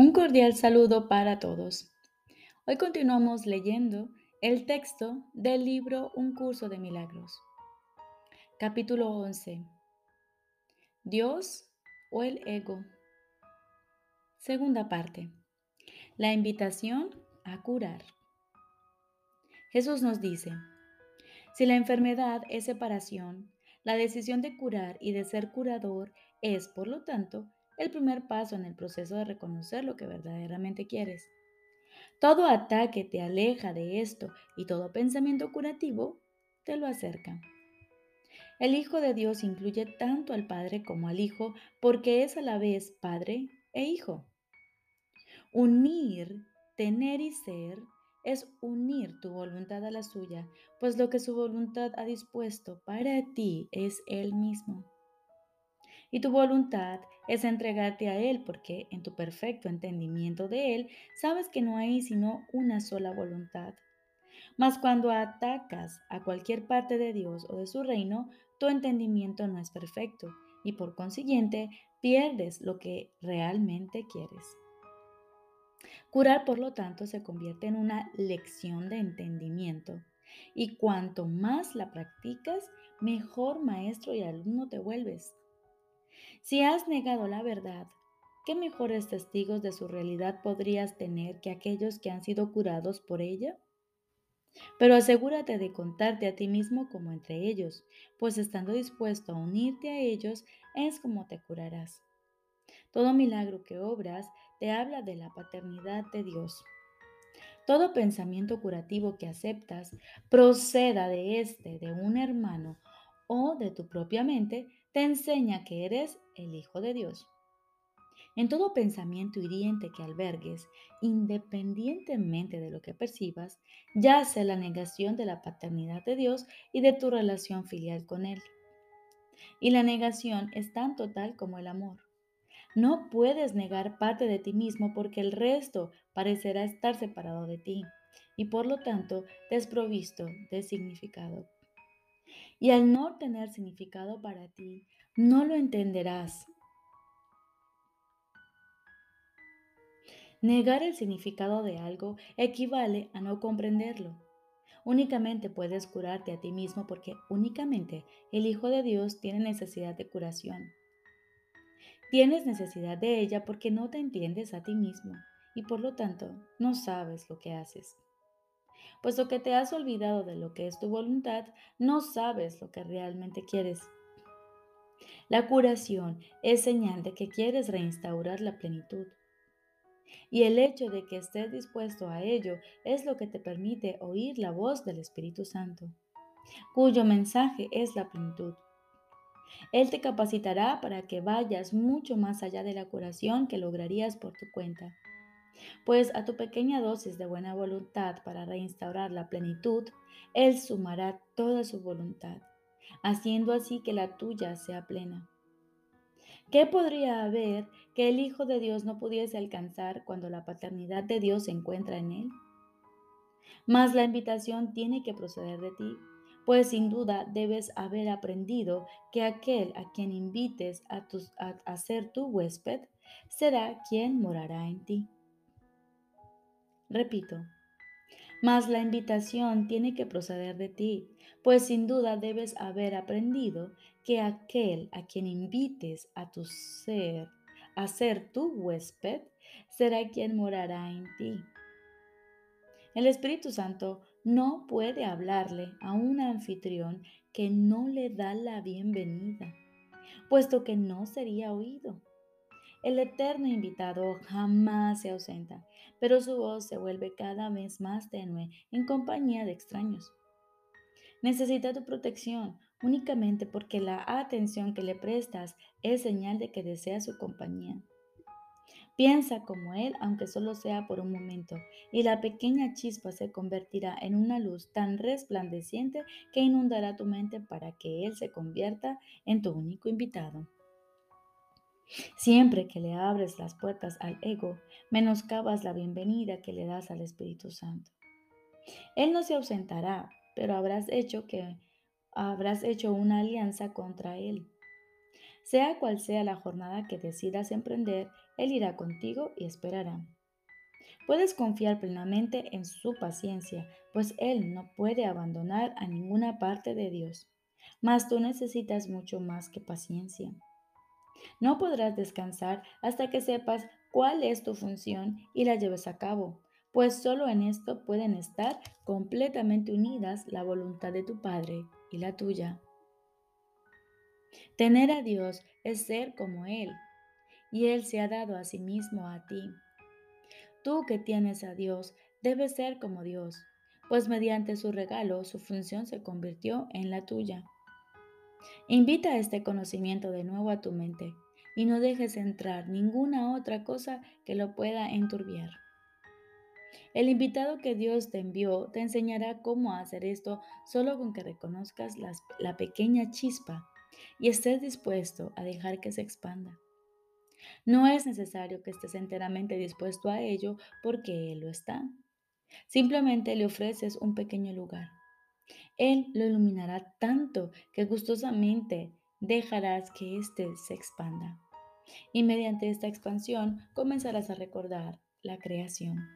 Un cordial saludo para todos. Hoy continuamos leyendo el texto del libro Un curso de milagros. Capítulo 11. Dios o el ego. Segunda parte. La invitación a curar. Jesús nos dice, si la enfermedad es separación, la decisión de curar y de ser curador es, por lo tanto, el primer paso en el proceso de reconocer lo que verdaderamente quieres. Todo ataque te aleja de esto y todo pensamiento curativo te lo acerca. El Hijo de Dios incluye tanto al Padre como al Hijo porque es a la vez Padre e Hijo. Unir, tener y ser es unir tu voluntad a la suya, pues lo que su voluntad ha dispuesto para ti es Él mismo. Y tu voluntad es entregarte a Él porque en tu perfecto entendimiento de Él sabes que no hay sino una sola voluntad. Mas cuando atacas a cualquier parte de Dios o de su reino, tu entendimiento no es perfecto y por consiguiente pierdes lo que realmente quieres. Curar, por lo tanto, se convierte en una lección de entendimiento y cuanto más la practicas, mejor maestro y alumno te vuelves. Si has negado la verdad, ¿qué mejores testigos de su realidad podrías tener que aquellos que han sido curados por ella? Pero asegúrate de contarte a ti mismo como entre ellos, pues estando dispuesto a unirte a ellos es como te curarás. Todo milagro que obras te habla de la paternidad de Dios. Todo pensamiento curativo que aceptas, proceda de este, de un hermano o de tu propia mente, te enseña que eres el Hijo de Dios. En todo pensamiento hiriente que albergues, independientemente de lo que percibas, yace la negación de la paternidad de Dios y de tu relación filial con Él. Y la negación es tan total como el amor. No puedes negar parte de ti mismo porque el resto parecerá estar separado de ti y por lo tanto desprovisto de significado. Y al no tener significado para ti, no lo entenderás. Negar el significado de algo equivale a no comprenderlo. Únicamente puedes curarte a ti mismo porque únicamente el Hijo de Dios tiene necesidad de curación. Tienes necesidad de ella porque no te entiendes a ti mismo y por lo tanto no sabes lo que haces. Puesto que te has olvidado de lo que es tu voluntad, no sabes lo que realmente quieres. La curación es señal de que quieres reinstaurar la plenitud. Y el hecho de que estés dispuesto a ello es lo que te permite oír la voz del Espíritu Santo, cuyo mensaje es la plenitud. Él te capacitará para que vayas mucho más allá de la curación que lograrías por tu cuenta. Pues a tu pequeña dosis de buena voluntad para reinstaurar la plenitud, Él sumará toda su voluntad haciendo así que la tuya sea plena. ¿Qué podría haber que el Hijo de Dios no pudiese alcanzar cuando la paternidad de Dios se encuentra en él? Mas la invitación tiene que proceder de ti, pues sin duda debes haber aprendido que aquel a quien invites a, a ser tu huésped será quien morará en ti. Repito, mas la invitación tiene que proceder de ti, pues sin duda debes haber aprendido que aquel a quien invites a tu ser, a ser tu huésped, será quien morará en ti. El Espíritu Santo no puede hablarle a un anfitrión que no le da la bienvenida, puesto que no sería oído. El eterno invitado jamás se ausenta, pero su voz se vuelve cada vez más tenue en compañía de extraños. Necesita tu protección únicamente porque la atención que le prestas es señal de que desea su compañía. Piensa como Él, aunque solo sea por un momento, y la pequeña chispa se convertirá en una luz tan resplandeciente que inundará tu mente para que Él se convierta en tu único invitado. Siempre que le abres las puertas al ego, menoscabas la bienvenida que le das al Espíritu Santo. Él no se ausentará, pero habrás hecho que habrás hecho una alianza contra él. Sea cual sea la jornada que decidas emprender, Él irá contigo y esperará. Puedes confiar plenamente en su paciencia, pues Él no puede abandonar a ninguna parte de Dios. Mas tú necesitas mucho más que paciencia. No podrás descansar hasta que sepas cuál es tu función y la lleves a cabo, pues solo en esto pueden estar completamente unidas la voluntad de tu Padre y la tuya. Tener a Dios es ser como Él, y Él se ha dado a sí mismo a ti. Tú que tienes a Dios, debes ser como Dios, pues mediante su regalo su función se convirtió en la tuya. Invita este conocimiento de nuevo a tu mente y no dejes entrar ninguna otra cosa que lo pueda enturbiar. El invitado que Dios te envió te enseñará cómo hacer esto solo con que reconozcas la pequeña chispa y estés dispuesto a dejar que se expanda. No es necesario que estés enteramente dispuesto a ello porque Él lo está. Simplemente le ofreces un pequeño lugar. Él lo iluminará tanto que gustosamente dejarás que éste se expanda. Y mediante esta expansión comenzarás a recordar la creación.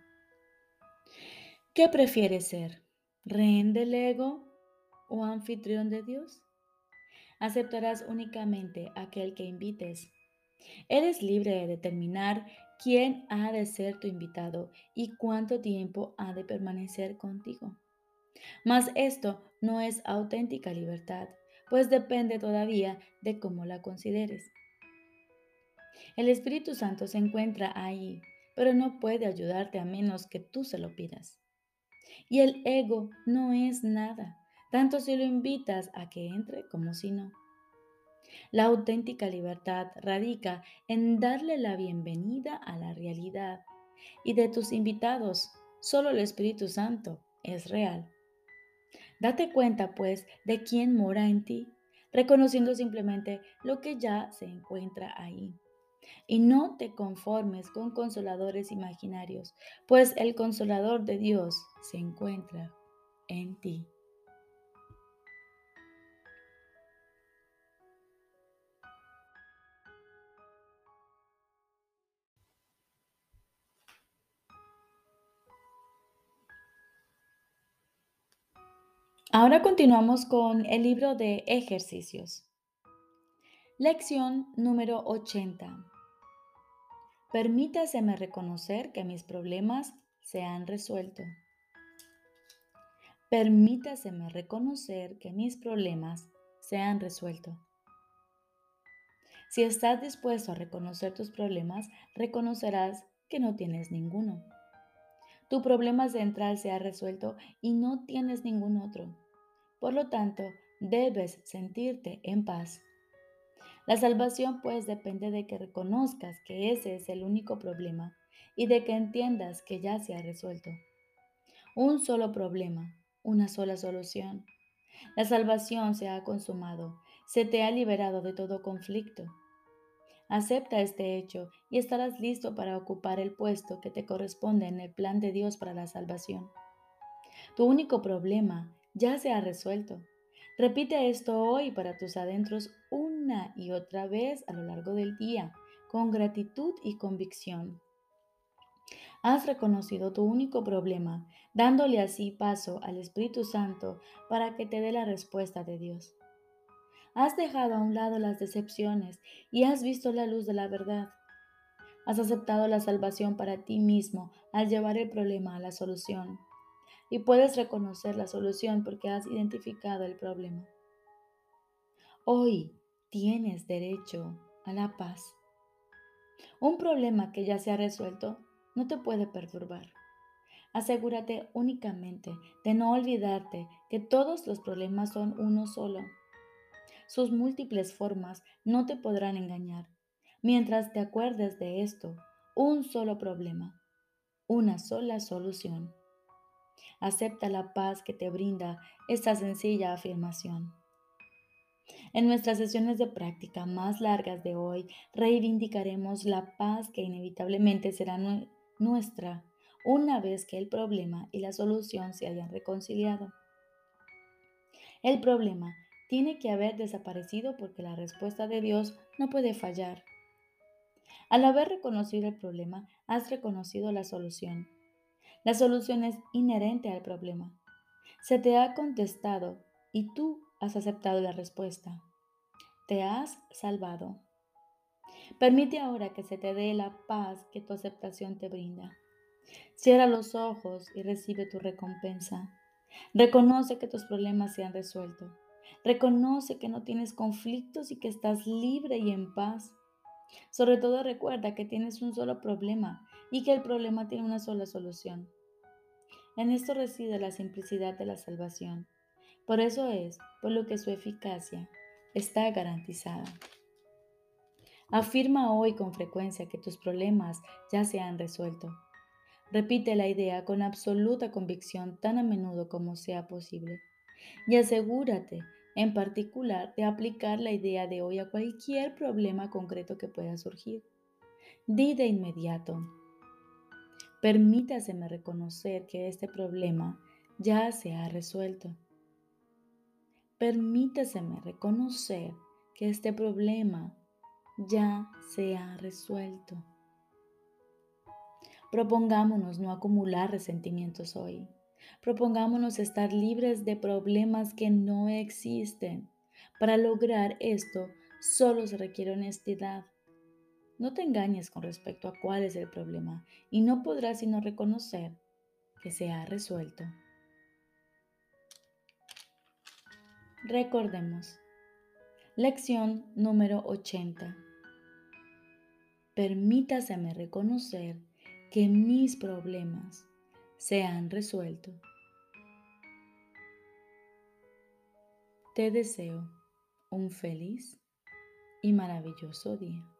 ¿Qué prefieres ser? ¿Rehén del ego o anfitrión de Dios? Aceptarás únicamente aquel que invites Eres libre de determinar quién ha de ser tu invitado y cuánto tiempo ha de permanecer contigo. Mas esto no es auténtica libertad, pues depende todavía de cómo la consideres. El Espíritu Santo se encuentra ahí, pero no puede ayudarte a menos que tú se lo pidas. Y el ego no es nada, tanto si lo invitas a que entre como si no. La auténtica libertad radica en darle la bienvenida a la realidad y de tus invitados, solo el Espíritu Santo es real. Date cuenta, pues, de quién mora en ti, reconociendo simplemente lo que ya se encuentra ahí. Y no te conformes con consoladores imaginarios, pues el consolador de Dios se encuentra en ti. Ahora continuamos con el libro de ejercicios. Lección número 80. Permítaseme reconocer que mis problemas se han resuelto. Permítaseme reconocer que mis problemas se han resuelto. Si estás dispuesto a reconocer tus problemas, reconocerás que no tienes ninguno. Tu problema central se ha resuelto y no tienes ningún otro. Por lo tanto, debes sentirte en paz. La salvación pues depende de que reconozcas que ese es el único problema y de que entiendas que ya se ha resuelto. Un solo problema, una sola solución. La salvación se ha consumado, se te ha liberado de todo conflicto. Acepta este hecho y estarás listo para ocupar el puesto que te corresponde en el plan de Dios para la salvación. Tu único problema ya se ha resuelto. Repite esto hoy para tus adentros una y otra vez a lo largo del día, con gratitud y convicción. Has reconocido tu único problema, dándole así paso al Espíritu Santo para que te dé la respuesta de Dios. Has dejado a un lado las decepciones y has visto la luz de la verdad. Has aceptado la salvación para ti mismo al llevar el problema a la solución y puedes reconocer la solución porque has identificado el problema. Hoy tienes derecho a la paz. Un problema que ya se ha resuelto no te puede perturbar. Asegúrate únicamente de no olvidarte que todos los problemas son uno solo. Sus múltiples formas no te podrán engañar. Mientras te acuerdes de esto, un solo problema, una sola solución. Acepta la paz que te brinda esta sencilla afirmación. En nuestras sesiones de práctica más largas de hoy, reivindicaremos la paz que inevitablemente será nuestra una vez que el problema y la solución se hayan reconciliado. El problema tiene que haber desaparecido porque la respuesta de Dios no puede fallar. Al haber reconocido el problema, has reconocido la solución. La solución es inherente al problema. Se te ha contestado y tú has aceptado la respuesta. Te has salvado. Permite ahora que se te dé la paz que tu aceptación te brinda. Cierra los ojos y recibe tu recompensa. Reconoce que tus problemas se han resuelto. Reconoce que no tienes conflictos y que estás libre y en paz. Sobre todo recuerda que tienes un solo problema y que el problema tiene una sola solución. En esto reside la simplicidad de la salvación. Por eso es por lo que su eficacia está garantizada. Afirma hoy con frecuencia que tus problemas ya se han resuelto. Repite la idea con absoluta convicción tan a menudo como sea posible. Y asegúrate, en particular, de aplicar la idea de hoy a cualquier problema concreto que pueda surgir. Di de inmediato, permítaseme reconocer que este problema ya se ha resuelto. Permítaseme reconocer que este problema ya se ha resuelto. Propongámonos no acumular resentimientos hoy. Propongámonos estar libres de problemas que no existen. Para lograr esto solo se requiere honestidad. No te engañes con respecto a cuál es el problema y no podrás sino reconocer que se ha resuelto. Recordemos. Lección número 80. Permítaseme reconocer que mis problemas se han resuelto. Te deseo un feliz y maravilloso día.